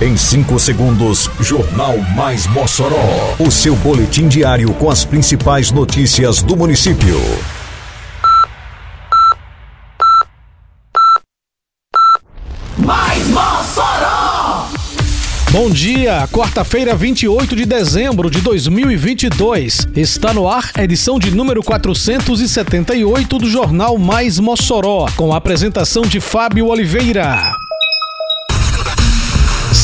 Em 5 segundos, Jornal Mais Mossoró. O seu boletim diário com as principais notícias do município. Mais Mossoró! Bom dia, quarta-feira, 28 de dezembro de 2022. Está no ar a edição de número 478 do Jornal Mais Mossoró, com a apresentação de Fábio Oliveira.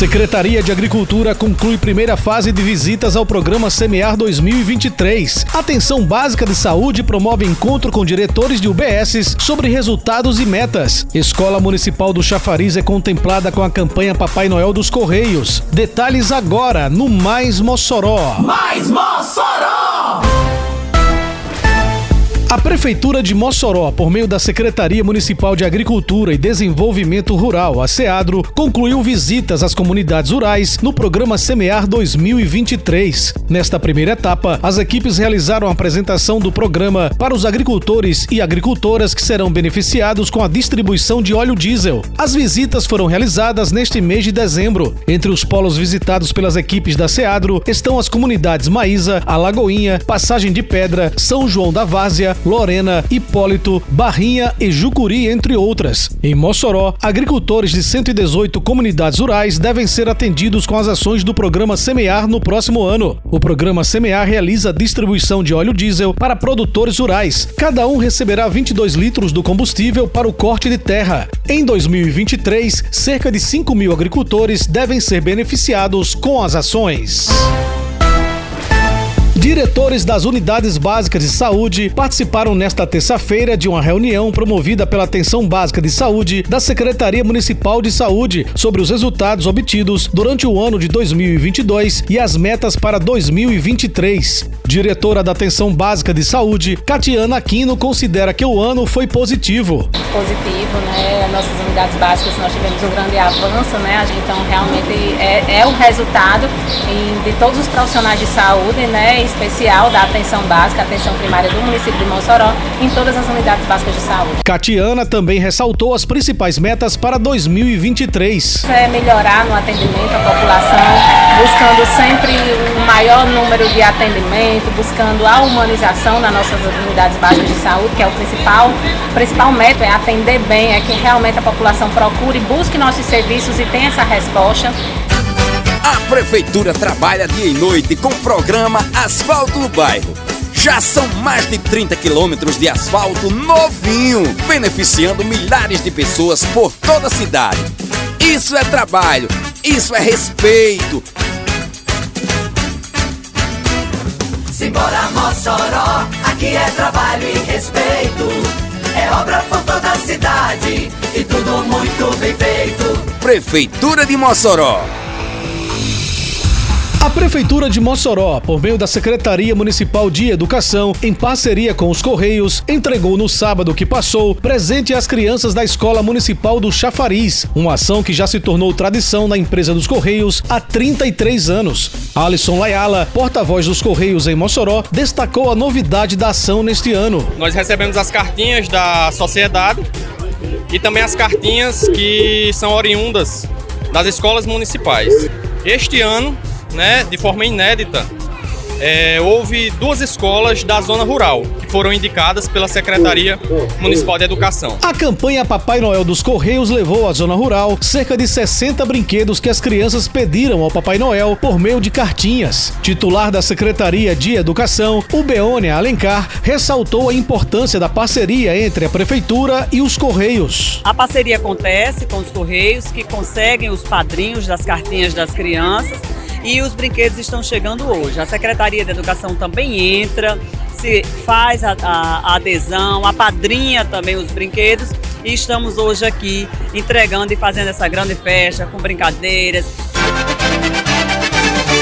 Secretaria de Agricultura conclui primeira fase de visitas ao programa Semear 2023. Atenção Básica de Saúde promove encontro com diretores de UBSs sobre resultados e metas. Escola Municipal do Chafariz é contemplada com a campanha Papai Noel dos Correios. Detalhes agora no Mais Mossoró. Mais Mossoró! A Prefeitura de Mossoró, por meio da Secretaria Municipal de Agricultura e Desenvolvimento Rural, a SEADRO, concluiu visitas às comunidades rurais no programa Semear 2023. Nesta primeira etapa, as equipes realizaram a apresentação do programa para os agricultores e agricultoras que serão beneficiados com a distribuição de óleo diesel. As visitas foram realizadas neste mês de dezembro. Entre os polos visitados pelas equipes da SEADRO estão as comunidades Maísa, Alagoinha, Passagem de Pedra, São João da Várzea, Lorena, Hipólito, Barrinha e Jucuri, entre outras. Em Mossoró, agricultores de 118 comunidades rurais devem ser atendidos com as ações do programa Semear no próximo ano. O programa Semear realiza a distribuição de óleo diesel para produtores rurais. Cada um receberá 22 litros do combustível para o corte de terra. Em 2023, cerca de 5 mil agricultores devem ser beneficiados com as ações. Diretores das unidades básicas de saúde participaram nesta terça-feira de uma reunião promovida pela Atenção Básica de Saúde da Secretaria Municipal de Saúde sobre os resultados obtidos durante o ano de 2022 e as metas para 2023. Diretora da Atenção Básica de Saúde, Catiana Aquino, considera que o ano foi positivo. Positivo, né? Nossas unidades básicas nós tivemos um grande avanço, né? Então realmente é, é o resultado de todos os profissionais de saúde, né? especial da atenção básica, atenção primária do município de Mossoró, em todas as unidades básicas de saúde. Catiana também ressaltou as principais metas para 2023. É melhorar no atendimento à população, buscando sempre maior número de atendimento, buscando a humanização nas nossas unidades básicas de saúde, que é o principal, o principal método é atender bem, é que realmente a população procure, busque nossos serviços e tenha essa resposta. A Prefeitura trabalha dia e noite com o programa Asfalto no Bairro. Já são mais de 30 quilômetros de asfalto novinho, beneficiando milhares de pessoas por toda a cidade. Isso é trabalho, isso é respeito. Simbora Mossoró, aqui é trabalho e respeito. É obra por toda a cidade e tudo muito bem feito. Prefeitura de Mossoró. A Prefeitura de Mossoró, por meio da Secretaria Municipal de Educação, em parceria com os Correios, entregou no sábado que passou presente às crianças da Escola Municipal do Chafariz, uma ação que já se tornou tradição na empresa dos Correios há 33 anos. Alisson Layala, porta-voz dos Correios em Mossoró, destacou a novidade da ação neste ano. Nós recebemos as cartinhas da sociedade e também as cartinhas que são oriundas das escolas municipais. Este ano né, de forma inédita, é, houve duas escolas da zona rural que foram indicadas pela Secretaria Municipal de Educação. A campanha Papai Noel dos Correios levou à zona rural cerca de 60 brinquedos que as crianças pediram ao Papai Noel por meio de cartinhas. Titular da Secretaria de Educação, o Beônia Alencar, ressaltou a importância da parceria entre a Prefeitura e os Correios. A parceria acontece com os Correios que conseguem os padrinhos das cartinhas das crianças e os brinquedos estão chegando hoje. A Secretaria de Educação também entra, se faz a, a, a adesão, apadrinha também os brinquedos e estamos hoje aqui entregando e fazendo essa grande festa com brincadeiras.